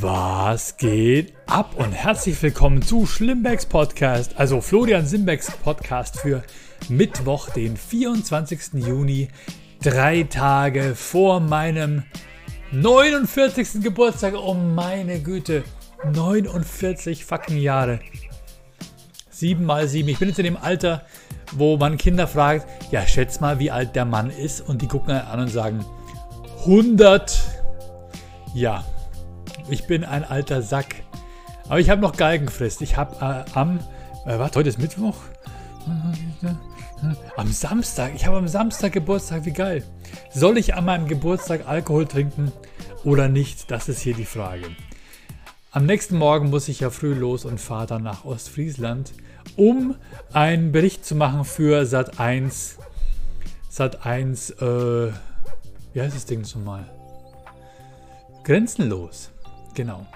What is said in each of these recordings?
Was geht ab und herzlich willkommen zu Schlimmbecks Podcast, also Florian Simbecks Podcast für Mittwoch, den 24. Juni, drei Tage vor meinem 49. Geburtstag. Oh meine Güte, 49 fucking Jahre. 7 mal 7. Ich bin jetzt in dem Alter, wo man Kinder fragt, ja, schätz mal, wie alt der Mann ist. Und die gucken an und sagen, 100. Ja, ich bin ein alter Sack. Aber ich habe noch Galgenfrist. Ich habe äh, am, äh, warte, heute ist Mittwoch? Am Samstag. Ich habe am Samstag Geburtstag. Wie geil. Soll ich an meinem Geburtstag Alkohol trinken oder nicht? Das ist hier die Frage. Am nächsten Morgen muss ich ja früh los und fahre dann nach Ostfriesland, um einen Bericht zu machen für Sat 1. Sat 1, äh, wie heißt das Ding nochmal? Grenzenlos. Genau.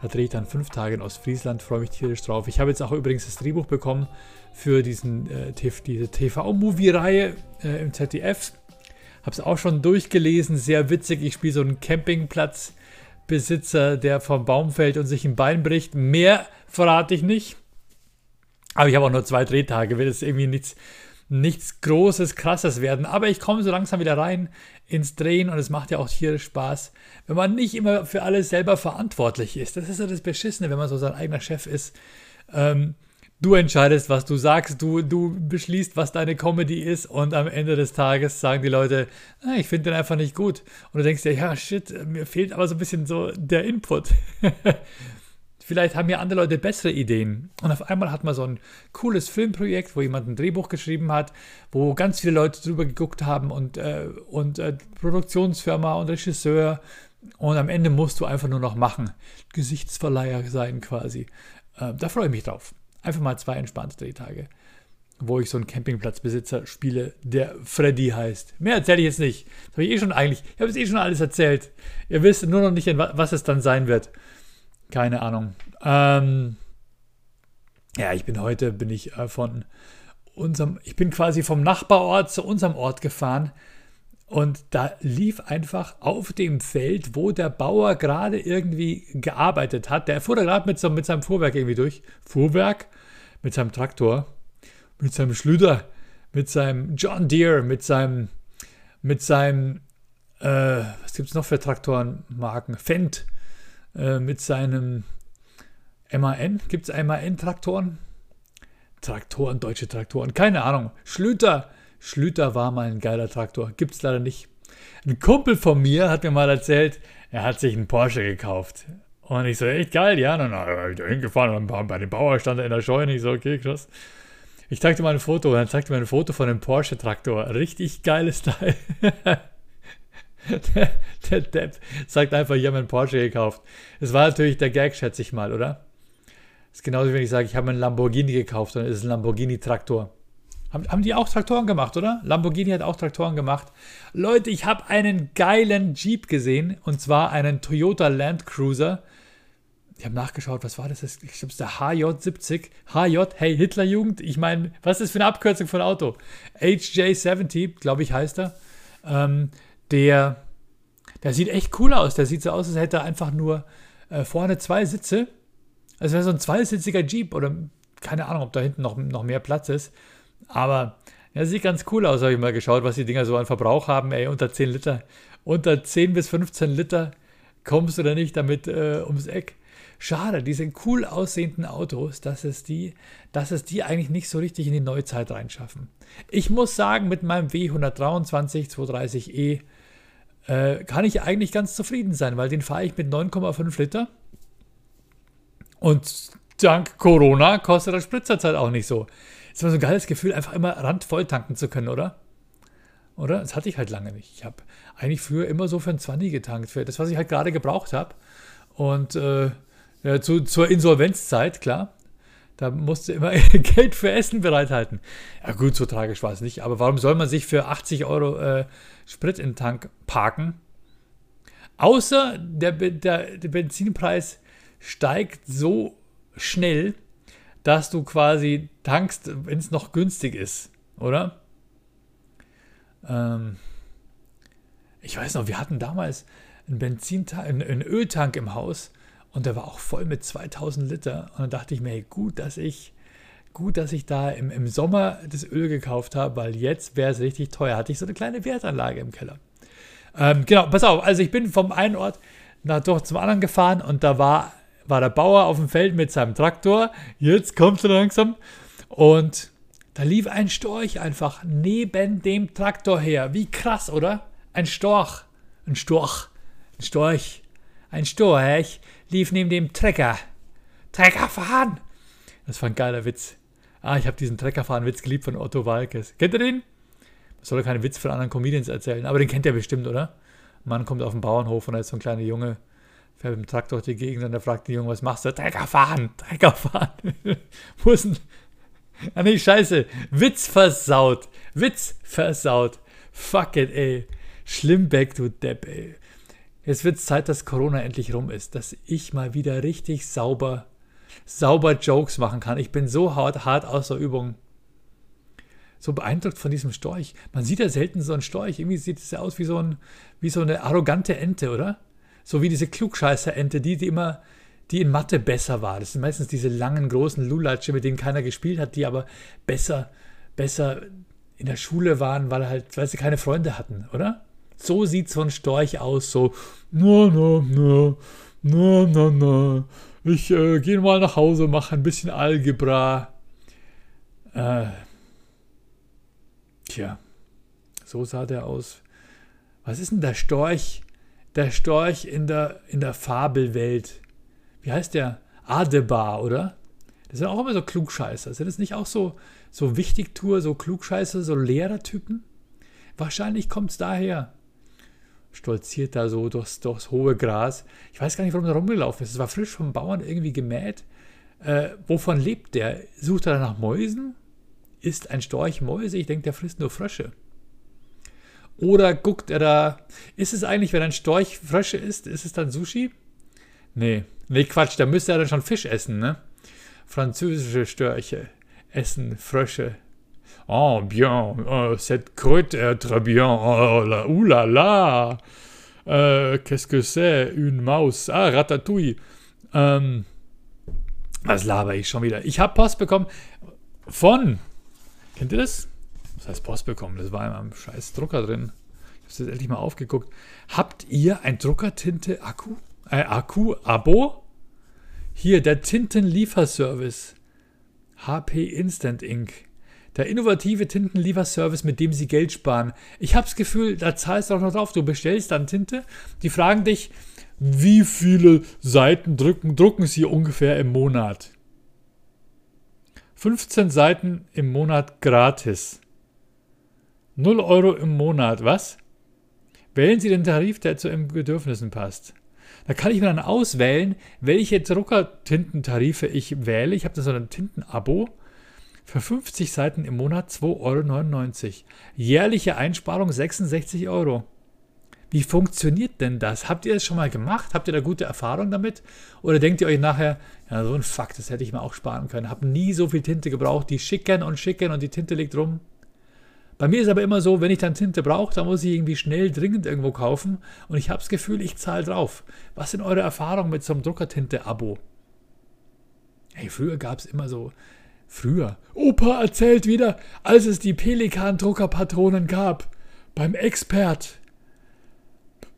Da drehe ich dann fünf Tage in Ostfriesland, freue mich tierisch drauf. Ich habe jetzt auch übrigens das Drehbuch bekommen für diesen, äh, diese TV-Movie-Reihe äh, im ZDF. Habe es auch schon durchgelesen, sehr witzig. Ich spiele so einen Campingplatzbesitzer, der vom Baum fällt und sich ein Bein bricht. Mehr verrate ich nicht. Aber ich habe auch nur zwei Drehtage, will es irgendwie nichts nichts Großes, Krasses werden. Aber ich komme so langsam wieder rein ins Drehen und es macht ja auch tierisch Spaß, wenn man nicht immer für alles selber verantwortlich ist. Das ist ja das Beschissene, wenn man so sein eigener Chef ist. Ähm, du entscheidest, was du sagst, du, du beschließt, was deine Comedy ist und am Ende des Tages sagen die Leute, ah, ich finde den einfach nicht gut. Und du denkst dir, ja, shit, mir fehlt aber so ein bisschen so der Input. Vielleicht haben ja andere Leute bessere Ideen. Und auf einmal hat man so ein cooles Filmprojekt, wo jemand ein Drehbuch geschrieben hat, wo ganz viele Leute drüber geguckt haben und, äh, und äh, Produktionsfirma und Regisseur. Und am Ende musst du einfach nur noch machen. Gesichtsverleiher sein quasi. Äh, da freue ich mich drauf. Einfach mal zwei entspannte Drehtage, wo ich so einen Campingplatzbesitzer spiele, der Freddy heißt. Mehr erzähle ich jetzt nicht. Das habe ich eh schon eigentlich. Ich habe es eh schon alles erzählt. Ihr wisst nur noch nicht, was es dann sein wird. Keine Ahnung. Ähm, ja, ich bin heute, bin ich äh, von unserem, ich bin quasi vom Nachbarort zu unserem Ort gefahren und da lief einfach auf dem Feld, wo der Bauer gerade irgendwie gearbeitet hat, der fuhr da gerade mit, so, mit seinem Fuhrwerk irgendwie durch. Fuhrwerk? Mit seinem Traktor, mit seinem Schlüter, mit seinem John Deere, mit seinem, mit seinem, äh, was gibt es noch für Traktorenmarken? Fendt, äh, mit seinem MAN. Gibt es MAN-Traktoren? Traktoren, deutsche Traktoren, keine Ahnung. Schlüter. Schlüter war mal ein geiler Traktor. Gibt es leider nicht. Ein Kumpel von mir hat mir mal erzählt, er hat sich einen Porsche gekauft. Und ich so, echt geil, ja. Und dann bin ich da hingefahren und bei dem Bauer stand er in der Scheune. Ich so, okay, krass. Ich zeigte mal ein Foto und dann zeigte mir ein Foto von einem Porsche-Traktor. Richtig geiles Teil. der, der Depp sagt einfach, ich habe einen Porsche gekauft. Das war natürlich der Gag, schätze ich mal, oder? Das ist genauso, wie wenn ich sage, ich habe einen Lamborghini gekauft und es ist ein Lamborghini-Traktor. Haben, haben die auch Traktoren gemacht, oder? Lamborghini hat auch Traktoren gemacht. Leute, ich habe einen geilen Jeep gesehen und zwar einen Toyota Land Cruiser. Ich habe nachgeschaut, was war das? Ich glaube, es ist der HJ70. HJ, hey, Hitlerjugend. Ich meine, was ist das für eine Abkürzung von Auto? HJ70, glaube ich, heißt er. Ähm, der, der sieht echt cool aus. Der sieht so aus, als hätte er einfach nur äh, vorne zwei Sitze. Also wäre so ein zweisitziger Jeep oder keine Ahnung, ob da hinten noch, noch mehr Platz ist. Aber ja, sieht ganz cool aus, habe ich mal geschaut, was die Dinger so an Verbrauch haben. Ey, unter 10 Liter. Unter 10 bis 15 Liter kommst du da nicht damit äh, ums Eck. Schade, diese cool aussehenden Autos, dass es, die, dass es die eigentlich nicht so richtig in die Neuzeit reinschaffen. Ich muss sagen, mit meinem W123 230e äh, kann ich eigentlich ganz zufrieden sein, weil den fahre ich mit 9,5 Liter. Und dank Corona kostet das Spritzerzeit auch nicht so. Ist immer so ein geiles Gefühl, einfach immer randvoll tanken zu können, oder? Oder? Das hatte ich halt lange nicht. Ich habe eigentlich früher immer so für ein 20 getankt, für das, was ich halt gerade gebraucht habe. Und äh, ja, zu, zur Insolvenzzeit, klar. Da musste immer Geld für Essen bereithalten. Ja gut, so tragisch war es nicht. Aber warum soll man sich für 80 Euro äh, Sprit in den Tank parken? Außer der, der, der Benzinpreis steigt so schnell, dass du quasi tankst, wenn es noch günstig ist, oder? Ähm, ich weiß noch, wir hatten damals einen Benzintank, einen, einen Öltank im Haus Und der war auch voll mit 2000 Liter. Und dann dachte ich mir, hey, gut, dass ich, gut, dass ich da im, im Sommer das Öl gekauft habe, weil jetzt wäre es richtig teuer. Hatte ich so eine kleine Wertanlage im Keller. Ähm, genau, pass auf, also ich bin vom einen Ort nach, doch zum anderen gefahren und da war, war der Bauer auf dem Feld mit seinem Traktor. Jetzt kommt er langsam. Und da lief ein Storch einfach neben dem Traktor her. Wie krass, oder? Ein Storch. Ein Storch. Ein Storch. Ein Storch lief neben dem Trecker. Trecker fahren! Das war ein geiler Witz. Ah, ich habe diesen Treckerfahren-Witz geliebt von Otto Walkes. Kennt ihr den? Ich soll keinen Witz von anderen Comedians erzählen, aber den kennt ihr bestimmt, oder? Ein Mann kommt auf den Bauernhof und da ist so ein kleiner Junge, fährt mit dem Traktor durch die Gegend und er fragt den Jungen, was machst du? Trecker fahren, Trecker fahren. Wo ist denn? Ah nee, scheiße. Witz versaut. Witz versaut. Fuck it, ey. Schlimmbeck, du Depp, ey. Jetzt wird es Zeit, dass Corona endlich rum ist, dass ich mal wieder richtig sauber, sauber Jokes machen kann. Ich bin so hart, hart aus Übung. So beeindruckt von diesem Storch. Man sieht ja selten so einen Storch. Irgendwie sieht es ja aus wie so, ein, wie so eine arrogante Ente, oder? So wie diese Klugscheißer-Ente, die, die immer, die in Mathe besser war. Das sind meistens diese langen, großen Lulatsche, mit denen keiner gespielt hat, die aber besser, besser in der Schule waren, weil halt, weil sie keine Freunde hatten, oder? So sieht so ein Storch aus, so, na, na, na, na, na, na. Ich äh, gehe mal nach Hause, mache ein bisschen Algebra. Äh, tja, so sah der aus. Was ist denn der Storch? Der Storch in der, in der Fabelwelt. Wie heißt der? Adebar, oder? Das sind auch immer so Klugscheißer. Sind das nicht auch so, so Wichtigtour, so Klugscheißer, so Lehrertypen? Wahrscheinlich kommt es daher stolziert da so durchs, durchs hohe Gras. Ich weiß gar nicht, warum er rumgelaufen ist. Es war frisch vom Bauern irgendwie gemäht. Äh, wovon lebt der? Sucht er nach Mäusen? Ist ein Storch Mäuse? Ich denke, der frisst nur Frösche. Oder guckt er da. Ist es eigentlich, wenn ein Storch Frösche isst, ist es dann Sushi? Nee. Nee, Quatsch, da müsste er dann schon Fisch essen, ne? Französische Störche essen Frösche. Oh, bien, oh, cette croûte est très bien. Oh, la, ouh là là. Euh, Qu'est-ce que c'est? Une Maus. Ah, Ratatouille. Ähm, was laber ich schon wieder? Ich habe Post bekommen von. Kennt ihr das? Was heißt Post bekommen? Das war in einem scheiß Drucker drin. Ich habe es jetzt endlich mal aufgeguckt. Habt ihr ein Druckertinte-Akku? Äh, Akku-Abo? Hier, der Tintenlieferservice. HP Instant Ink. Der innovative Tintenlieferservice, mit dem sie Geld sparen. Ich habe das Gefühl, da zahlst du auch noch drauf. Du bestellst dann Tinte, die fragen dich, wie viele Seiten drücken, drucken sie ungefähr im Monat? 15 Seiten im Monat gratis. 0 Euro im Monat, was? Wählen Sie den Tarif, der zu Ihren Bedürfnissen passt. Da kann ich mir dann auswählen, welche Druckertintentarife ich wähle. Ich habe da so ein Tintenabo für 50 Seiten im Monat 2,99 Euro. Jährliche Einsparung 66 Euro. Wie funktioniert denn das? Habt ihr das schon mal gemacht? Habt ihr da gute Erfahrungen damit? Oder denkt ihr euch nachher, ja, so ein Fakt, das hätte ich mir auch sparen können. Hab nie so viel Tinte gebraucht, die schicken und schicken und die Tinte liegt rum. Bei mir ist aber immer so, wenn ich dann Tinte brauche, dann muss ich irgendwie schnell, dringend irgendwo kaufen und ich habe das Gefühl, ich zahle drauf. Was sind eure Erfahrungen mit so einem Druckertinte-Abo? Hey, früher gab es immer so Früher. Opa erzählt wieder, als es die Pelikan-Druckerpatronen gab. Beim Expert.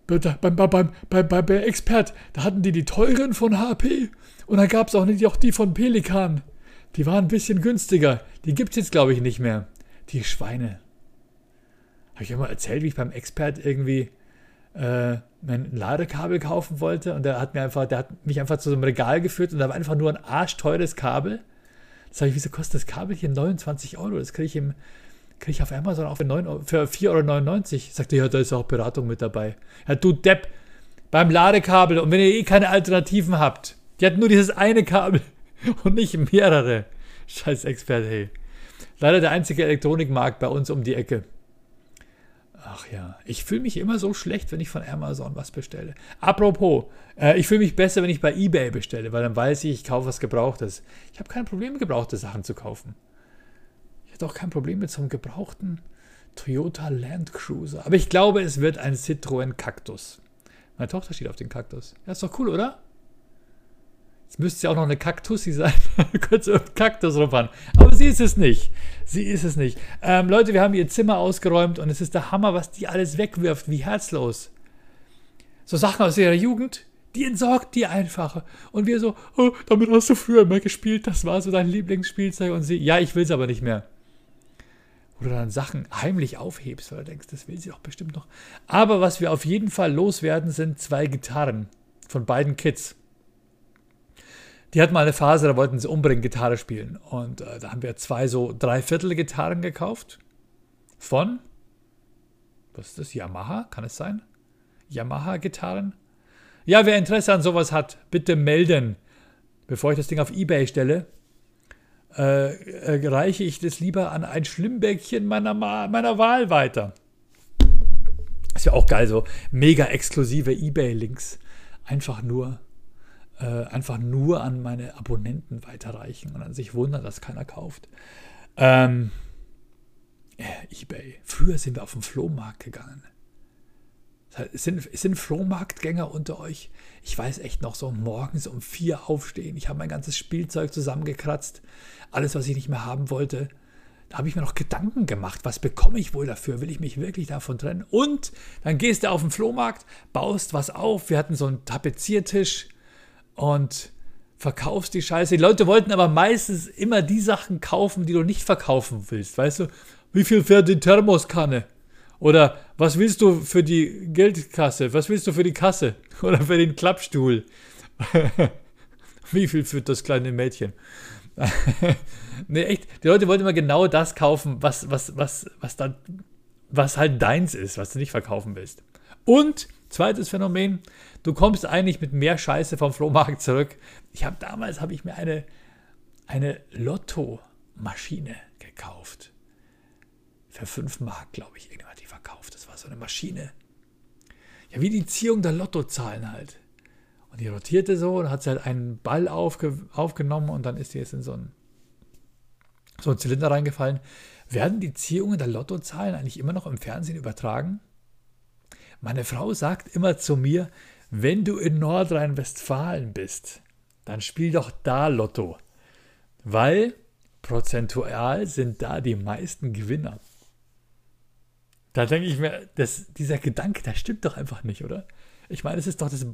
Beim, beim, beim, beim, Expert, da hatten die die teuren von HP. Und dann gab es auch nicht auch die von Pelikan. Die waren ein bisschen günstiger. Die gibt es jetzt, glaube ich, nicht mehr. Die Schweine. Habe ich immer erzählt, wie ich beim Expert irgendwie äh, mein Ladekabel kaufen wollte und der hat mir einfach, der hat mich einfach zu so einem Regal geführt und da war einfach nur ein arschteures Kabel Sag ich, wieso kostet das Kabel hier 29 Euro? Das kriege ich, krieg ich auf Amazon auch für, 4,99 Euro. Sagt er, ja, da ist auch Beratung mit dabei. Ja, du Depp, beim Ladekabel und wenn ihr eh keine Alternativen habt, die hat nur dieses eine Kabel und nicht mehrere. Scheiß Experte, hey. Leider der einzige Elektronikmarkt bei uns um die Ecke. Ach ja, ich fühle mich immer so schlecht, wenn ich von Amazon was bestelle. Apropos, äh, ich fühle mich besser, wenn ich bei eBay bestelle, weil dann weiß ich, ich kaufe was Gebrauchtes. Ich habe kein Problem, gebrauchte Sachen zu kaufen. Ich hätte auch kein Problem mit so einem gebrauchten Toyota Land Cruiser. Aber ich glaube, es wird ein Citroën Cactus. Meine Tochter steht auf den Kaktus. Ja, ist doch cool, oder? Es müsste ja auch noch eine Kaktussi sein. Kurz um Kaktus rumfahren. Aber sie ist es nicht. Sie ist es nicht. Ähm, Leute, wir haben ihr Zimmer ausgeräumt und es ist der Hammer, was die alles wegwirft. Wie herzlos. So Sachen aus ihrer Jugend, die entsorgt die einfach. Und wir so, oh, damit hast du früher immer gespielt. Das war so dein Lieblingsspielzeug. Und sie, ja, ich will es aber nicht mehr. Oder dann Sachen heimlich aufhebst, weil du denkst, das will sie doch bestimmt noch. Aber was wir auf jeden Fall loswerden, sind zwei Gitarren von beiden Kids die hatten mal eine Phase, da wollten sie unbedingt Gitarre spielen. Und äh, da haben wir zwei so Dreiviertel-Gitarren gekauft. Von, was ist das, Yamaha? Kann es sein? Yamaha-Gitarren? Ja, wer Interesse an sowas hat, bitte melden. Bevor ich das Ding auf Ebay stelle, äh, äh, reiche ich das lieber an ein Schlimmbäckchen meiner, meiner Wahl weiter. Ist ja auch geil, so mega exklusive Ebay-Links. Einfach nur äh, einfach nur an meine Abonnenten weiterreichen und dann sich wundern, dass keiner kauft. Ähm, äh, eBay. Früher sind wir auf den Flohmarkt gegangen. Sind, sind Flohmarktgänger unter euch? Ich weiß echt noch so morgens um vier aufstehen. Ich habe mein ganzes Spielzeug zusammengekratzt. Alles, was ich nicht mehr haben wollte. Da habe ich mir noch Gedanken gemacht. Was bekomme ich wohl dafür? Will ich mich wirklich davon trennen? Und dann gehst du auf den Flohmarkt, baust was auf. Wir hatten so einen Tapeziertisch und verkaufst die Scheiße. Die Leute wollten aber meistens immer die Sachen kaufen, die du nicht verkaufen willst. Weißt du, wie viel fährt die Thermoskanne? Oder was willst du für die Geldkasse? Was willst du für die Kasse? Oder für den Klappstuhl? wie viel führt das kleine Mädchen? nee, echt, die Leute wollten immer genau das kaufen, was, was, was, was dann, was halt deins ist, was du nicht verkaufen willst. Und zweites Phänomen, Du kommst eigentlich mit mehr Scheiße vom Flohmarkt zurück. Ich habe damals habe ich mir eine, eine Lotto-Maschine gekauft. Für 5 Mark, glaube ich, hat die verkauft. Das war so eine Maschine. Ja, wie die Ziehung der Lottozahlen halt. Und die rotierte so und hat sie halt einen Ball aufge aufgenommen und dann ist die jetzt in so einen, so einen Zylinder reingefallen. Werden die Ziehungen der Lottozahlen eigentlich immer noch im Fernsehen übertragen? Meine Frau sagt immer zu mir, wenn du in Nordrhein-Westfalen bist, dann spiel doch da Lotto, weil prozentual sind da die meisten Gewinner. Da denke ich mir, das, dieser Gedanke, der stimmt doch einfach nicht, oder? Ich meine, es ist doch das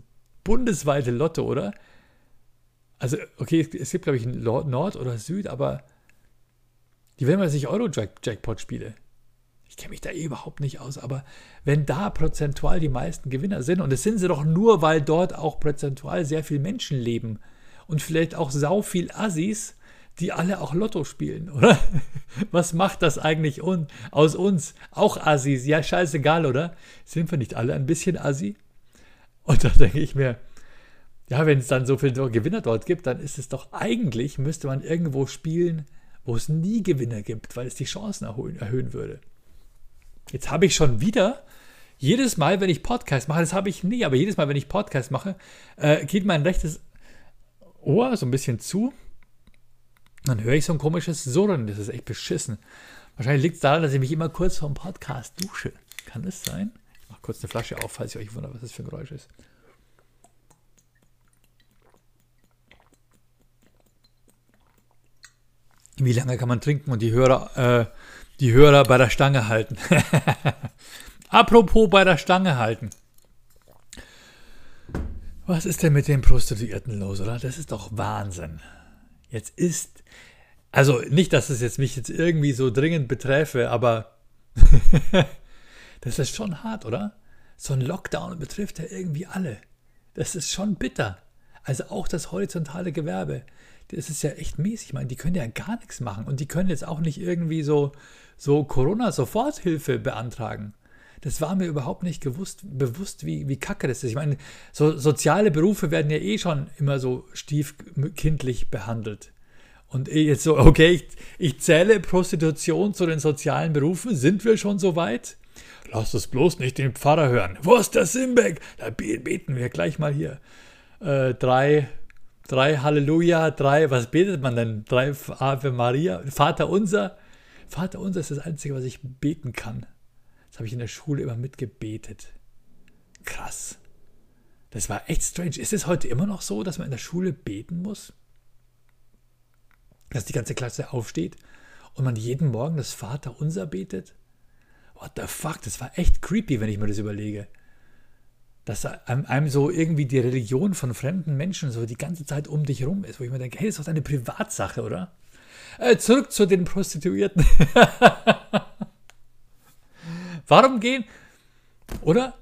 bundesweite Lotto, oder? Also, okay, es gibt, glaube ich, Nord oder Süd, aber die werden mal sich Euro-Jackpot-Spiele ich kenne mich da eh überhaupt nicht aus, aber wenn da prozentual die meisten Gewinner sind, und es sind sie doch nur, weil dort auch prozentual sehr viele Menschen leben und vielleicht auch sau viel Assis, die alle auch Lotto spielen, oder? Was macht das eigentlich un aus uns? Auch Assis, ja, scheißegal, oder? Sind wir nicht alle ein bisschen Assi? Und da denke ich mir, ja, wenn es dann so viele Gewinner dort gibt, dann ist es doch eigentlich, müsste man irgendwo spielen, wo es nie Gewinner gibt, weil es die Chancen erhöhen, erhöhen würde. Jetzt habe ich schon wieder, jedes Mal, wenn ich Podcast mache, das habe ich nie, aber jedes Mal, wenn ich Podcast mache, äh, geht mein rechtes Ohr so ein bisschen zu. Dann höre ich so ein komisches Surren. Das ist echt beschissen. Wahrscheinlich liegt es daran, dass ich mich immer kurz vor dem Podcast dusche. Kann das sein? Ich mache kurz eine Flasche auf, falls ihr euch wundert, was das für ein Geräusch ist. Wie lange kann man trinken und die Hörer äh, die Hörer bei der Stange halten. Apropos bei der Stange halten. Was ist denn mit den Prostituierten los, oder? Das ist doch Wahnsinn. Jetzt ist, also nicht, dass es jetzt mich jetzt irgendwie so dringend beträfe, aber das ist schon hart, oder? So ein Lockdown betrifft ja irgendwie alle. Das ist schon bitter. Also auch das horizontale Gewerbe. Das ist ja echt mies. Ich meine, die können ja gar nichts machen. Und die können jetzt auch nicht irgendwie so so Corona-Soforthilfe beantragen. Das war mir überhaupt nicht gewusst, bewusst, wie, wie kacke das ist. Ich meine, so, soziale Berufe werden ja eh schon immer so stiefkindlich behandelt. Und jetzt so, okay, ich, ich zähle Prostitution zu den sozialen Berufen. Sind wir schon so weit? Lass es bloß nicht den Pfarrer hören. Wo ist der Simbeck? Da beten wir gleich mal hier. Äh, drei, drei Halleluja, drei, was betet man denn? Drei Ave Maria, Vater unser. Vater unser ist das Einzige, was ich beten kann. Das habe ich in der Schule immer mitgebetet. Krass. Das war echt strange. Ist es heute immer noch so, dass man in der Schule beten muss? Dass die ganze Klasse aufsteht und man jeden Morgen das Vaterunser betet? What the fuck? Das war echt creepy, wenn ich mir das überlege. Dass einem so irgendwie die Religion von fremden Menschen so die ganze Zeit um dich rum ist, wo ich mir denke, hey, das ist doch deine Privatsache, oder? Äh, zurück zu den Prostituierten. Warum gehen, oder?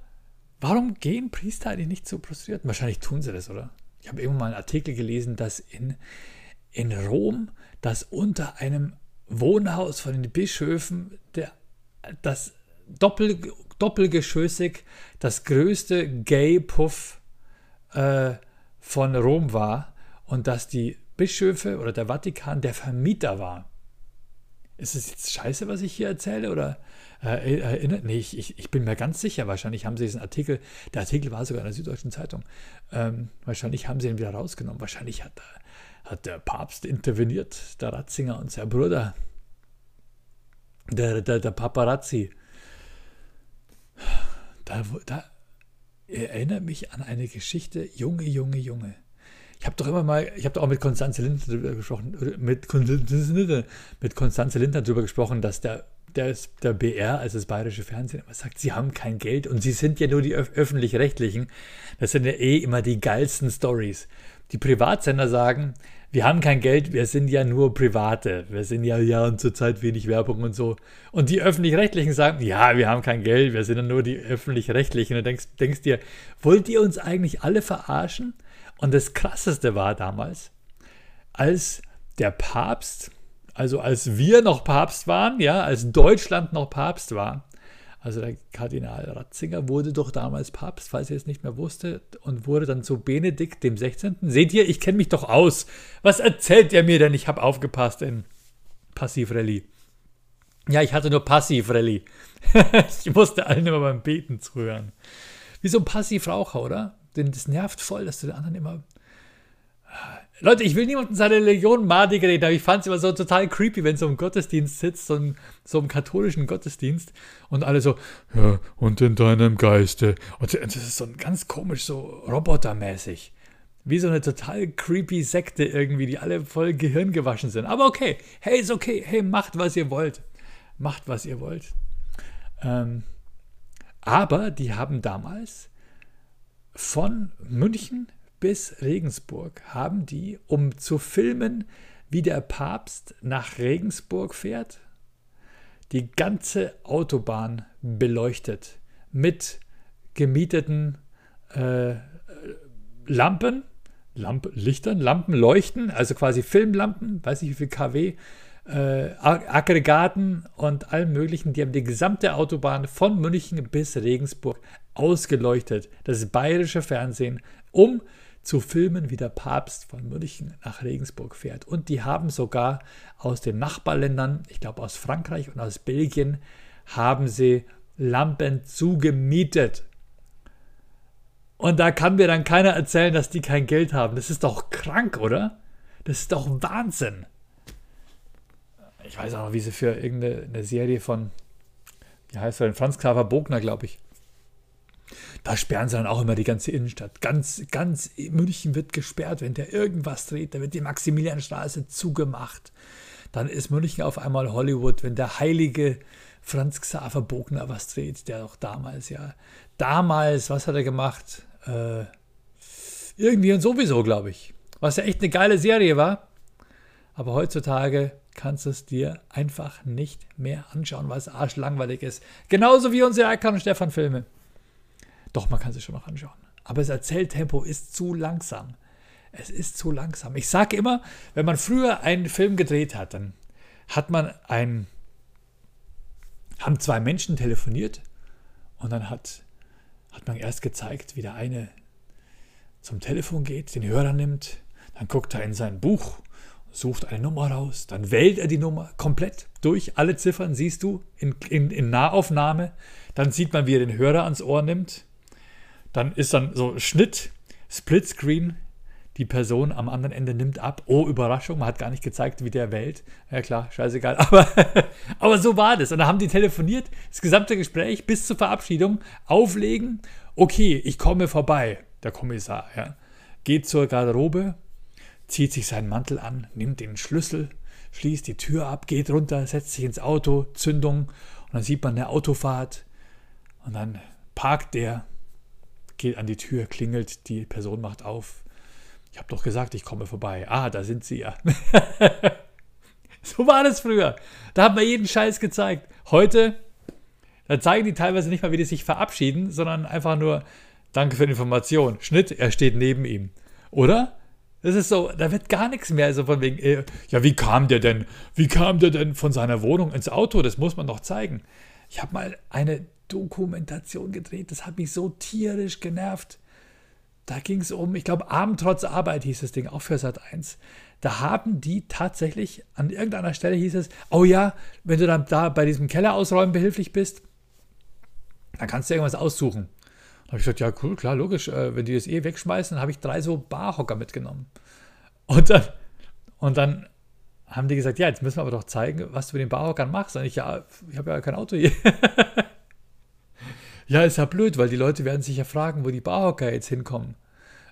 Warum gehen Priester eigentlich nicht zu Prostituierten? Wahrscheinlich tun sie das, oder? Ich habe irgendwann mal einen Artikel gelesen, dass in, in Rom, dass unter einem Wohnhaus von den Bischöfen der, das doppel, doppelgeschossig das größte Gay-Puff äh, von Rom war und dass die Bischöfe oder der Vatikan der Vermieter war. Ist es jetzt scheiße, was ich hier erzähle? Oder äh, erinnert? Nee, ich, ich, ich, bin mir ganz sicher. Wahrscheinlich haben sie diesen Artikel, der Artikel war sogar in der Süddeutschen Zeitung. Ähm, wahrscheinlich haben sie ihn wieder rausgenommen. Wahrscheinlich hat, hat der Papst interveniert, der Ratzinger und sein Bruder. Der, der, der Paparazzi. Da, da erinnert mich an eine Geschichte, Junge, Junge, Junge. Ich habe doch immer mal, ich habe doch auch mit Konstanze Lindner darüber gesprochen, mit, mit Konstanze Lindner darüber gesprochen, dass der, der, der BR, also das bayerische Fernsehen, immer sagt, sie haben kein Geld und sie sind ja nur die öffentlich-rechtlichen. Das sind ja eh immer die geilsten Stories. Die Privatsender sagen, wir haben kein Geld, wir sind ja nur Private. Wir sind ja, ja, und zurzeit wenig Werbung und so. Und die Öffentlich-Rechtlichen sagen, ja, wir haben kein Geld, wir sind ja nur die Öffentlich-Rechtlichen. Und du denkst, denkst dir, wollt ihr uns eigentlich alle verarschen? Und das Krasseste war damals, als der Papst, also als wir noch Papst waren, ja, als Deutschland noch Papst war, also der Kardinal Ratzinger wurde doch damals Papst, falls ihr es nicht mehr wusstet, und wurde dann zu Benedikt dem 16. Seht ihr, ich kenne mich doch aus. Was erzählt ihr mir denn? Ich habe aufgepasst in Passivrallye. Ja, ich hatte nur Passivrallye. ich musste allen immer beim Beten zuhören. Wie so ein Passivraucher, oder? Denn das nervt voll, dass du den anderen immer. Leute, ich will niemanden seine Religion madig reden, aber ich fand es immer so total creepy, wenn so im Gottesdienst sitzt, so, ein, so im katholischen Gottesdienst und alle so, ja, und in deinem Geiste. Und das ist so ein ganz komisch, so robotermäßig. Wie so eine total creepy Sekte irgendwie, die alle voll Gehirn gewaschen sind. Aber okay, hey, ist okay, hey, macht, was ihr wollt. Macht, was ihr wollt. Ähm, aber die haben damals von München bis Regensburg haben die, um zu filmen, wie der Papst nach Regensburg fährt, die ganze Autobahn beleuchtet mit gemieteten äh, Lampen, Lamp Lichtern, Lampen leuchten, also quasi Filmlampen, weiß nicht wie viel kW, äh, Aggregaten und allem Möglichen. Die haben die gesamte Autobahn von München bis Regensburg ausgeleuchtet. Das bayerische Fernsehen, um zu filmen, wie der Papst von München nach Regensburg fährt. Und die haben sogar aus den Nachbarländern, ich glaube aus Frankreich und aus Belgien, haben sie Lampen zugemietet. Und da kann mir dann keiner erzählen, dass die kein Geld haben. Das ist doch krank, oder? Das ist doch Wahnsinn ich weiß auch noch, wie sie für irgendeine Serie von, wie heißt er denn, Franz Xaver Bogner, glaube ich. Da sperren sie dann auch immer die ganze Innenstadt. Ganz, ganz München wird gesperrt, wenn der irgendwas dreht. Da wird die Maximilianstraße zugemacht. Dann ist München auf einmal Hollywood, wenn der heilige Franz Xaver Bogner was dreht, der auch damals, ja. Damals, was hat er gemacht? Äh, irgendwie und sowieso, glaube ich. Was ja echt eine geile Serie war. Aber heutzutage kannst du es dir einfach nicht mehr anschauen, weil es arschlangweilig ist. Genauso wie unsere Erkan und Stefan Filme. Doch, man kann sie schon noch anschauen. Aber das Erzähltempo ist zu langsam. Es ist zu langsam. Ich sage immer, wenn man früher einen Film gedreht hat, dann hat man ein, haben zwei Menschen telefoniert und dann hat, hat man erst gezeigt, wie der eine zum Telefon geht, den Hörer nimmt, dann guckt er in sein Buch sucht eine Nummer raus, dann wählt er die Nummer komplett durch. Alle Ziffern siehst du in, in, in Nahaufnahme. Dann sieht man, wie er den Hörer ans Ohr nimmt. Dann ist dann so Schnitt, Splitscreen. Die Person am anderen Ende nimmt ab. Oh, Überraschung, man hat gar nicht gezeigt, wie der wählt. Ja klar, scheißegal. Aber, aber so war das. Und dann haben die telefoniert, das gesamte Gespräch bis zur Verabschiedung auflegen. Okay, ich komme vorbei. der Kommissar, ja, geht zur Garderobe, zieht sich seinen Mantel an, nimmt den Schlüssel, schließt die Tür ab, geht runter, setzt sich ins Auto, Zündung und dann sieht man eine Autofahrt und dann parkt der, geht an die Tür, klingelt, die Person macht auf. Ich habe doch gesagt, ich komme vorbei. Ah, da sind sie ja. so war das früher. Da hat man jeden Scheiß gezeigt. Heute, da zeigen die teilweise nicht mal, wie die sich verabschieden, sondern einfach nur, danke für die Information. Schnitt, er steht neben ihm. Oder? Das ist so, da wird gar nichts mehr so von wegen, äh, ja, wie kam der denn, wie kam der denn von seiner Wohnung ins Auto? Das muss man doch zeigen. Ich habe mal eine Dokumentation gedreht, das hat mich so tierisch genervt. Da ging es um, ich glaube, Abend trotz Arbeit hieß das Ding, auch für Sat 1. Da haben die tatsächlich, an irgendeiner Stelle hieß es, oh ja, wenn du dann da bei diesem Keller ausräumen behilflich bist, dann kannst du irgendwas aussuchen. Da habe ich gesagt, ja, cool, klar, logisch. Äh, wenn die das eh wegschmeißen, dann habe ich drei so Barhocker mitgenommen. Und dann, und dann haben die gesagt, ja, jetzt müssen wir aber doch zeigen, was du mit den Barhockern machst. Und ich, ja, ich habe ja kein Auto hier. ja, ist ja blöd, weil die Leute werden sich ja fragen, wo die Barhocker jetzt hinkommen,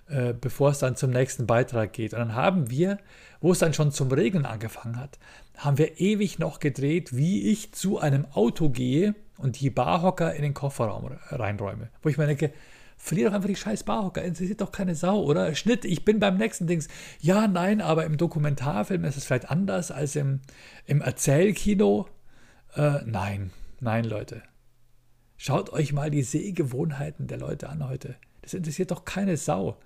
äh, bevor es dann zum nächsten Beitrag geht. Und dann haben wir, wo es dann schon zum Regnen angefangen hat, haben wir ewig noch gedreht, wie ich zu einem Auto gehe und die Barhocker in den Kofferraum reinräume. Wo ich mir denke, verlier doch einfach die scheiß Barhocker, interessiert doch keine Sau, oder? Schnitt, ich bin beim nächsten Dings. Ja, nein, aber im Dokumentarfilm ist es vielleicht anders als im, im Erzählkino. Äh, nein, nein, Leute. Schaut euch mal die Sehgewohnheiten der Leute an heute. Das interessiert doch keine Sau.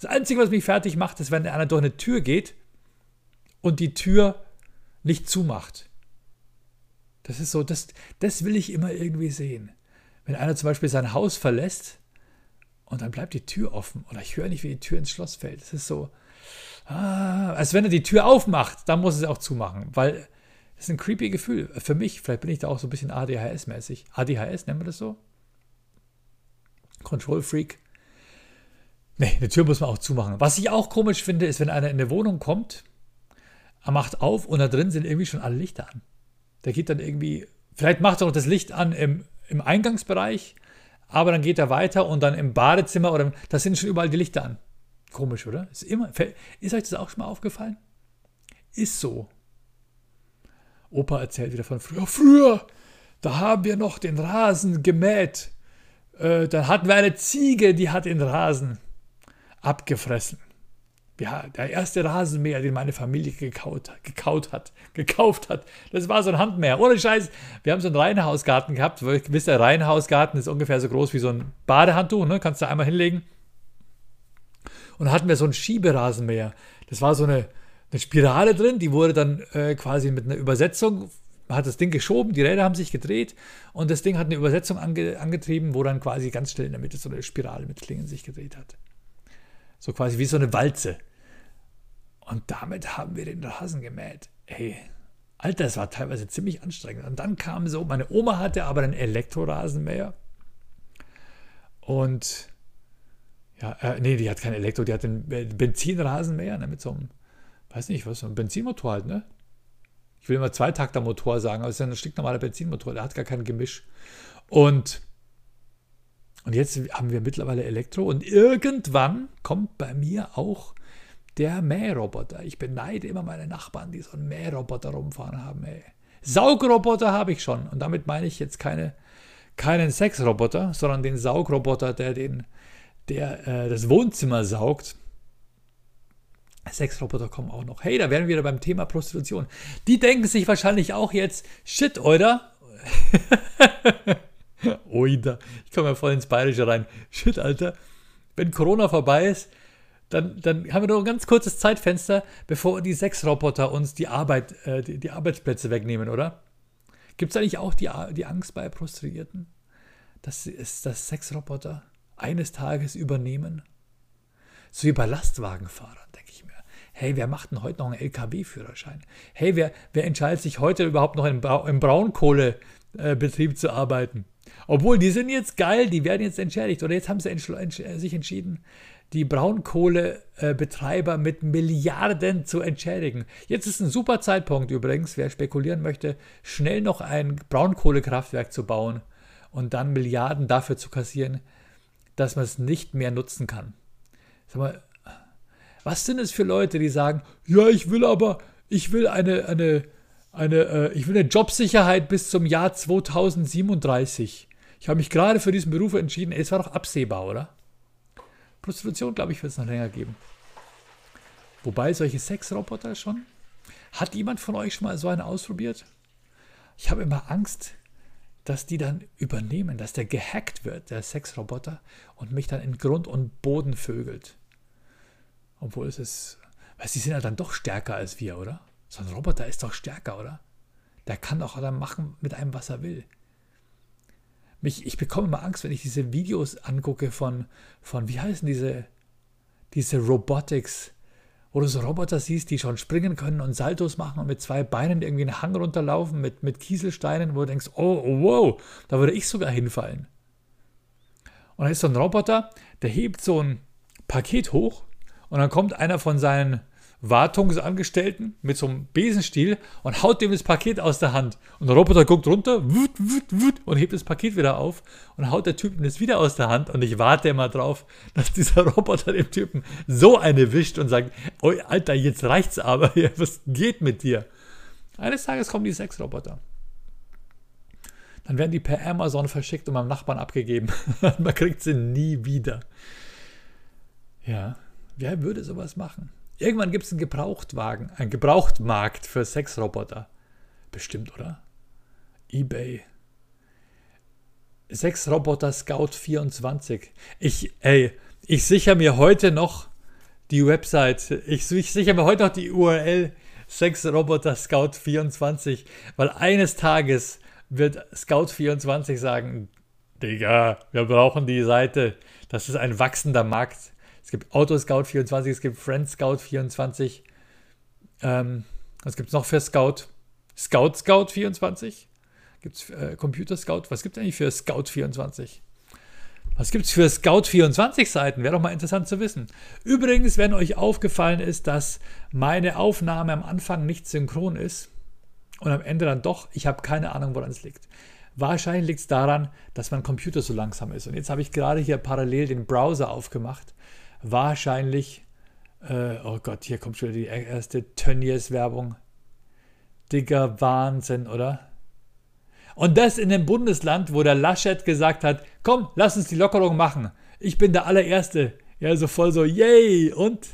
Das Einzige, was mich fertig macht, ist, wenn einer durch eine Tür geht und die Tür nicht zumacht. Das ist so, das, das will ich immer irgendwie sehen. Wenn einer zum Beispiel sein Haus verlässt und dann bleibt die Tür offen oder ich höre nicht, wie die Tür ins Schloss fällt. Das ist so, ah, als wenn er die Tür aufmacht, dann muss er auch zumachen, weil ist ein creepy Gefühl. Für mich, vielleicht bin ich da auch so ein bisschen ADHS-mäßig. ADHS, nennen wir das so? Control Freak. Nee, eine Tür muss man auch zumachen. Was ich auch komisch finde, ist, wenn einer in eine Wohnung kommt, er macht auf und da drin sind irgendwie schon alle Lichter an. Der geht dann irgendwie, vielleicht macht er noch das Licht an im, im Eingangsbereich, aber dann geht er weiter und dann im Badezimmer oder da sind schon überall die Lichter an. Komisch, oder? Ist, immer, ist euch das auch schon mal aufgefallen? Ist so. Opa erzählt wieder von früher. Früher, da haben wir noch den Rasen gemäht. Äh, dann hatten wir eine Ziege, die hat den Rasen abgefressen ja, der erste Rasenmäher, den meine Familie gekaut, gekaut hat, gekauft hat. Das war so ein Handmäher. Ohne Scheiß. Wir haben so einen Reihenhausgarten gehabt. Wisst ihr, Reihenhausgarten ist ungefähr so groß wie so ein Badehandtuch, ne? Kannst du einmal hinlegen. Und da hatten wir so einen Schieberasenmäher. Das war so eine, eine Spirale drin, die wurde dann äh, quasi mit einer Übersetzung, man hat das Ding geschoben, die Räder haben sich gedreht und das Ding hat eine Übersetzung ange, angetrieben, wo dann quasi ganz schnell in der Mitte so eine Spirale mit Klingen sich gedreht hat. So quasi wie so eine Walze. Und damit haben wir den Rasen gemäht. Ey, Alter, das war teilweise ziemlich anstrengend. Und dann kam so, meine Oma hatte aber einen Elektrorasenmäher. Und ja, äh, nee, die hat kein Elektro, die hat einen Benzinrasenmäher, ne, mit so einem, weiß nicht, was, einem Benzinmotor halt, ne? Ich will immer Zweitakter-Motor sagen, aber es ist ja ein stinknormaler Benzinmotor, der hat gar kein Gemisch. Und, und jetzt haben wir mittlerweile Elektro und irgendwann kommt bei mir auch der Mähroboter. Ich beneide immer meine Nachbarn, die so einen Mähroboter rumfahren haben. Ey. Saugroboter habe ich schon. Und damit meine ich jetzt keine, keinen Sexroboter, sondern den Saugroboter, der, den, der äh, das Wohnzimmer saugt. Sexroboter kommen auch noch. Hey, da wären wir wieder beim Thema Prostitution. Die denken sich wahrscheinlich auch jetzt, shit, oder? Oida. Ich komme ja voll ins Bayerische rein. Shit, Alter. Wenn Corona vorbei ist, dann, dann haben wir nur ein ganz kurzes Zeitfenster, bevor die Sexroboter uns die Arbeit, äh, die, die, Arbeitsplätze wegnehmen, oder? Gibt es eigentlich auch die, die Angst bei Prostituierten, dass, dass Sexroboter eines Tages übernehmen? So wie bei Lastwagenfahrern, denke ich mir. Hey, wer macht denn heute noch einen LKW-Führerschein? Hey, wer, wer entscheidet sich heute überhaupt noch im, Bra im Braunkohlebetrieb äh, zu arbeiten? Obwohl, die sind jetzt geil, die werden jetzt entschädigt. Oder jetzt haben sie entsch sich entschieden, die Braunkohlebetreiber mit Milliarden zu entschädigen. Jetzt ist ein super Zeitpunkt übrigens, wer spekulieren möchte, schnell noch ein Braunkohlekraftwerk zu bauen und dann Milliarden dafür zu kassieren, dass man es nicht mehr nutzen kann. Sag mal, was sind es für Leute, die sagen, ja, ich will aber, ich will eine, eine, eine, äh, ich will eine Jobsicherheit bis zum Jahr 2037. Ich habe mich gerade für diesen Beruf entschieden. Es war doch absehbar, oder? Prostitution, glaube ich, wird es noch länger geben. Wobei solche Sexroboter schon. Hat jemand von euch schon mal so einen ausprobiert? Ich habe immer Angst, dass die dann übernehmen, dass der gehackt wird, der Sexroboter, und mich dann in Grund und Boden vögelt. Obwohl es ist, weil sie sind ja dann doch stärker als wir, oder? So ein Roboter ist doch stärker, oder? Der kann doch dann machen mit einem, was er will. Mich, ich bekomme immer Angst, wenn ich diese Videos angucke von, von wie heißen diese, diese Robotics, wo du so Roboter siehst, die schon springen können und Saltos machen und mit zwei Beinen irgendwie einen Hang runterlaufen mit, mit Kieselsteinen, wo du denkst, oh, oh, wow, da würde ich sogar hinfallen. Und dann ist so ein Roboter, der hebt so ein Paket hoch und dann kommt einer von seinen Wartungsangestellten mit so einem Besenstiel und haut dem das Paket aus der Hand. Und der Roboter guckt runter wut, wut, wut, und hebt das Paket wieder auf und haut der Typen das wieder aus der Hand. Und ich warte immer drauf, dass dieser Roboter dem Typen so eine wischt und sagt: Alter, jetzt reicht's aber. Was geht mit dir? Eines Tages kommen die Sexroboter. Dann werden die per Amazon verschickt und beim Nachbarn abgegeben. Man kriegt sie nie wieder. Ja, wer würde sowas machen? Irgendwann gibt es einen Gebrauchtwagen, einen Gebrauchtmarkt für Sexroboter. Bestimmt, oder? eBay. Sexroboter Scout 24. Ich, ey, ich sichere mir heute noch die Website. Ich, ich sichere mir heute noch die URL Sexroboter Scout 24, weil eines Tages wird Scout 24 sagen, Digga, wir brauchen die Seite. Das ist ein wachsender Markt. Es gibt Autoscout 24, es gibt Friend Scout 24. Ähm, was gibt es noch für Scout? Scout Scout 24? Gibt es äh, Computer Scout? Was gibt es eigentlich für Scout 24? Was gibt es für Scout 24 Seiten? Wäre doch mal interessant zu wissen. Übrigens, wenn euch aufgefallen ist, dass meine Aufnahme am Anfang nicht synchron ist und am Ende dann doch, ich habe keine Ahnung, woran es liegt. Wahrscheinlich liegt es daran, dass mein Computer so langsam ist. Und jetzt habe ich gerade hier parallel den Browser aufgemacht wahrscheinlich, äh, oh Gott, hier kommt schon wieder die erste Tönnies-Werbung. Digger Wahnsinn, oder? Und das in dem Bundesland, wo der Laschet gesagt hat, komm, lass uns die Lockerung machen. Ich bin der allererste. Ja, so voll so, yay! Und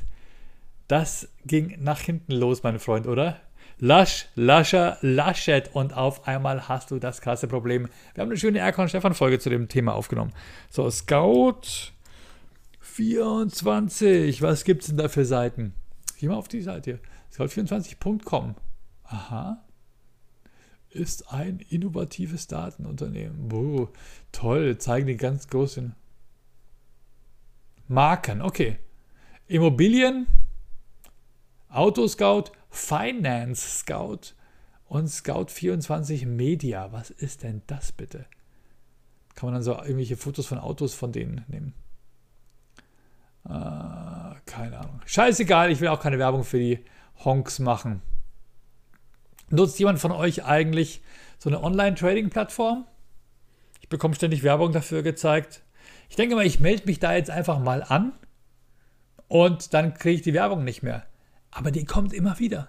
das ging nach hinten los, mein Freund, oder? Lasch, Lascher, Laschet und auf einmal hast du das krasse Problem. Wir haben eine schöne Erkon Stefan Folge zu dem Thema aufgenommen. So, Scout 24. Was gibt es denn da für Seiten? Geh mal auf die Seite hier. Scout24.com. Aha. Ist ein innovatives Datenunternehmen. Boah, toll. Zeigen die ganz großen Marken. Okay. Immobilien, Autoscout, Finance Scout und Scout24 Media. Was ist denn das bitte? Kann man dann so irgendwelche Fotos von Autos von denen nehmen? Äh, keine Ahnung. Scheißegal, ich will auch keine Werbung für die Honks machen. Nutzt jemand von euch eigentlich so eine Online-Trading-Plattform? Ich bekomme ständig Werbung dafür gezeigt. Ich denke mal, ich melde mich da jetzt einfach mal an und dann kriege ich die Werbung nicht mehr. Aber die kommt immer wieder.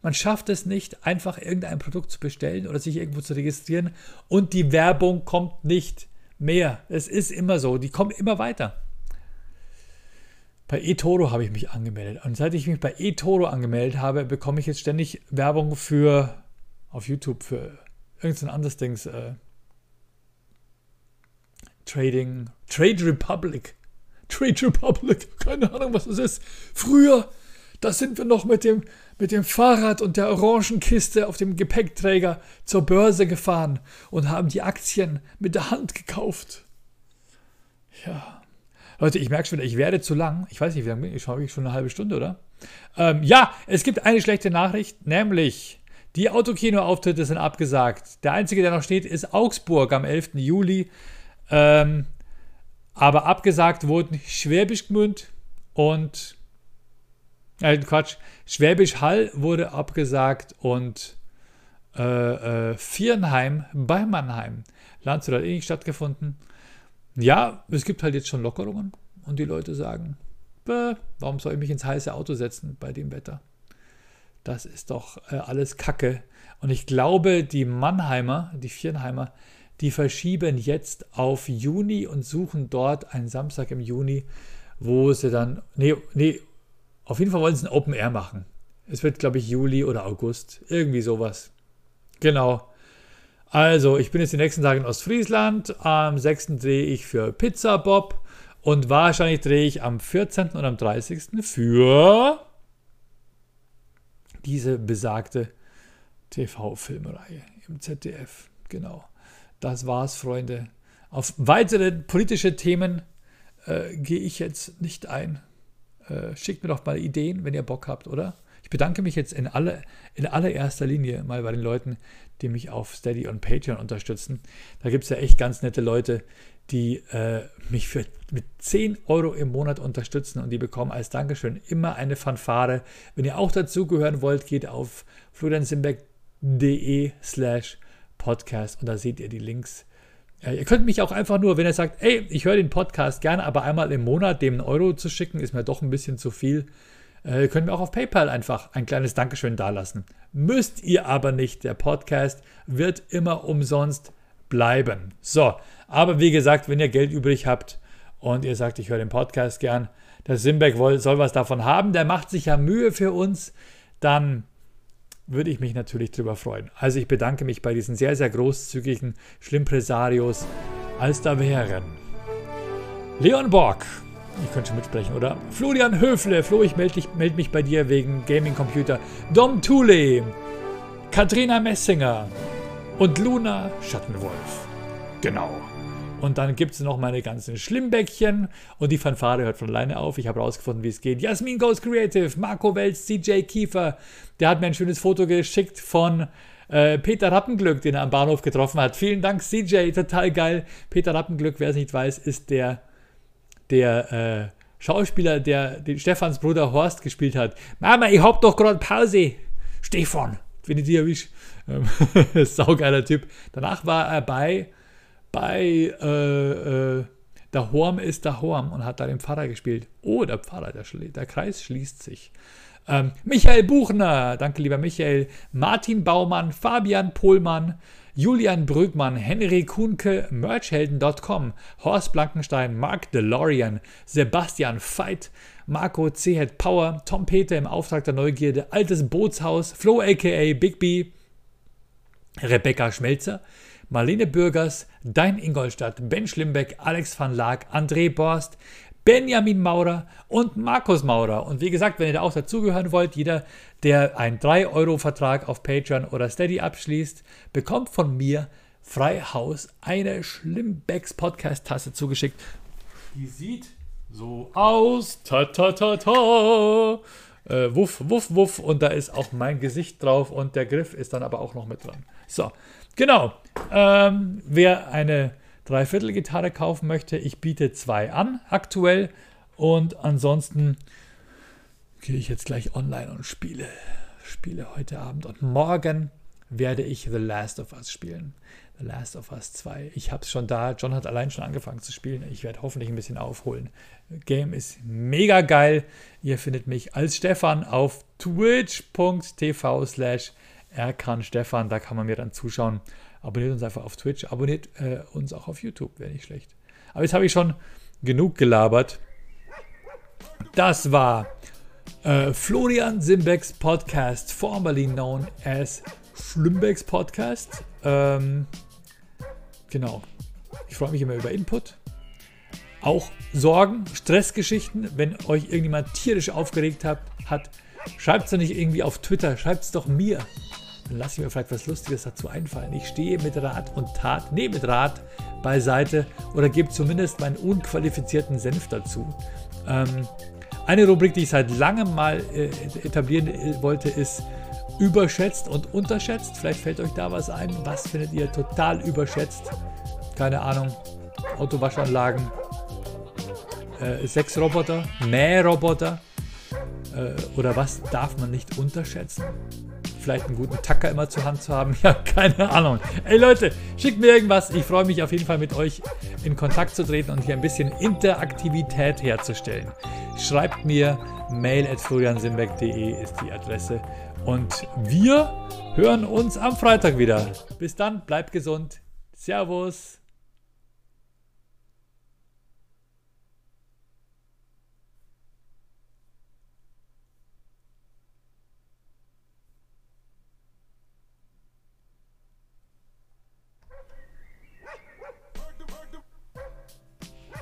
Man schafft es nicht, einfach irgendein Produkt zu bestellen oder sich irgendwo zu registrieren und die Werbung kommt nicht mehr. Es ist immer so, die kommt immer weiter. Bei eToro habe ich mich angemeldet. Und seit ich mich bei eToro angemeldet habe, bekomme ich jetzt ständig Werbung für auf YouTube für irgendein anderes Dings. Äh, Trading. Trade Republic. Trade Republic. Keine Ahnung, was das ist. Früher, da sind wir noch mit dem, mit dem Fahrrad und der Orangenkiste auf dem Gepäckträger zur Börse gefahren und haben die Aktien mit der Hand gekauft. Ja. Leute, ich merke schon, ich werde zu lang. Ich weiß nicht, wie lange bin ich? Ich schaue schon eine halbe Stunde, oder? Ähm, ja, es gibt eine schlechte Nachricht, nämlich die Autokino-Auftritte sind abgesagt. Der einzige, der noch steht, ist Augsburg am 11. Juli. Ähm, aber abgesagt wurden Schwäbisch Gmünd und äh, Quatsch, Schwäbisch Hall wurde abgesagt und äh, äh, Vierenheim bei Mannheim. Landshut hat eh nicht stattgefunden. Ja, es gibt halt jetzt schon Lockerungen und die Leute sagen, warum soll ich mich ins heiße Auto setzen bei dem Wetter? Das ist doch äh, alles Kacke. Und ich glaube, die Mannheimer, die Vierenheimer, die verschieben jetzt auf Juni und suchen dort einen Samstag im Juni, wo sie dann, nee, nee, auf jeden Fall wollen sie ein Open Air machen. Es wird, glaube ich, Juli oder August, irgendwie sowas. Genau. Also, ich bin jetzt die nächsten Tage in Ostfriesland. Am 6. drehe ich für Pizza Bob. Und wahrscheinlich drehe ich am 14. und am 30. für diese besagte TV-Filmreihe im ZDF. Genau. Das war's, Freunde. Auf weitere politische Themen äh, gehe ich jetzt nicht ein. Äh, schickt mir doch mal Ideen, wenn ihr Bock habt, oder? Ich bedanke mich jetzt in, alle, in allererster Linie mal bei den Leuten, die mich auf Steady und Patreon unterstützen. Da gibt es ja echt ganz nette Leute, die äh, mich für, mit 10 Euro im Monat unterstützen und die bekommen als Dankeschön immer eine Fanfare. Wenn ihr auch dazugehören wollt, geht auf floriansimbeck.de slash podcast und da seht ihr die Links. Ihr könnt mich auch einfach nur, wenn ihr sagt, ey, ich höre den Podcast gerne, aber einmal im Monat dem einen Euro zu schicken, ist mir doch ein bisschen zu viel. Äh, könnt mir auch auf PayPal einfach ein kleines Dankeschön dalassen. Müsst ihr aber nicht. Der Podcast wird immer umsonst bleiben. So, aber wie gesagt, wenn ihr Geld übrig habt und ihr sagt, ich höre den Podcast gern, der Simbeck soll was davon haben, der macht sich ja Mühe für uns, dann würde ich mich natürlich darüber freuen. Also ich bedanke mich bei diesen sehr, sehr großzügigen Schlimmpresarios, als da wären Leon Borg, ich könnte schon mitsprechen, oder? Florian Höfle, Flo, ich melde meld mich bei dir wegen Gaming Computer. Dom Thule, Katrina Messinger und Luna Schattenwolf. Genau. Und dann gibt es noch meine ganzen Schlimmbäckchen und die Fanfare hört von alleine auf. Ich habe rausgefunden, wie es geht. Jasmin Goes Creative, Marco Welz, CJ Kiefer, der hat mir ein schönes Foto geschickt von äh, Peter Rappenglück, den er am Bahnhof getroffen hat. Vielen Dank, CJ, total geil. Peter Rappenglück, wer es nicht weiß, ist der, der äh, Schauspieler, der den Stefans Bruder Horst gespielt hat. Mama, ich hab doch gerade Pause. Stefan, wenn ich dich erwisch. Ähm, saugeiler Typ. Danach war er bei bei äh, äh, der Horm ist der Horm und hat da den Pfarrer gespielt. Oh, der Pfarrer, der, der Kreis schließt sich. Ähm, Michael Buchner, danke lieber Michael, Martin Baumann, Fabian Pohlmann, Julian Brügmann, Henry Kuhnke, Merchhelden.com, Horst Blankenstein, Mark DeLorean, Sebastian Veit, Marco C. Power, Tom Peter im Auftrag der Neugierde, Altes Bootshaus, Flo aka Big B, Rebecca Schmelzer, Marlene Bürgers, Dein Ingolstadt, Ben Schlimbeck, Alex van Laak, André Borst, Benjamin Maurer und Markus Maurer. Und wie gesagt, wenn ihr da auch dazugehören wollt, jeder, der einen 3-Euro-Vertrag auf Patreon oder Steady abschließt, bekommt von mir frei Haus eine Schlimmbecks Podcast-Tasse zugeschickt. Die sieht so aus. Ta ta ta ta. Äh, wuff, wuff, wuff. Und da ist auch mein Gesicht drauf und der Griff ist dann aber auch noch mit dran. So, Genau. Ähm, wer eine Dreiviertelgitarre kaufen möchte, ich biete zwei an aktuell. Und ansonsten gehe ich jetzt gleich online und spiele. Spiele heute Abend. Und morgen werde ich The Last of Us spielen. The Last of Us 2. Ich habe es schon da. John hat allein schon angefangen zu spielen. Ich werde hoffentlich ein bisschen aufholen. Game ist mega geil. Ihr findet mich als Stefan auf twitch.tv slash Erkan Stefan, da kann man mir dann zuschauen. Abonniert uns einfach auf Twitch, abonniert äh, uns auch auf YouTube, wäre nicht schlecht. Aber jetzt habe ich schon genug gelabert. Das war äh, Florian Simbecks Podcast, formerly known as Schlimmbecks Podcast. Ähm, genau. Ich freue mich immer über Input. Auch Sorgen, Stressgeschichten, wenn euch irgendjemand tierisch aufgeregt hat, hat schreibt es doch nicht irgendwie auf Twitter, schreibt es doch mir dann lasse ich mir vielleicht was Lustiges dazu einfallen. Ich stehe mit Rat und Tat, nee, mit Rat beiseite oder gebe zumindest meinen unqualifizierten Senf dazu. Ähm, eine Rubrik, die ich seit langem mal äh, etablieren äh, wollte, ist überschätzt und unterschätzt. Vielleicht fällt euch da was ein. Was findet ihr total überschätzt? Keine Ahnung. Autowaschanlagen, äh, Sexroboter, Mähroboter äh, oder was darf man nicht unterschätzen? Vielleicht einen guten Tacker immer zur Hand zu haben. Ja, keine Ahnung. Ey Leute, schickt mir irgendwas. Ich freue mich auf jeden Fall mit euch in Kontakt zu treten und hier ein bisschen Interaktivität herzustellen. Schreibt mir mail at floriansimbeck.de ist die Adresse. Und wir hören uns am Freitag wieder. Bis dann, bleibt gesund. Servus.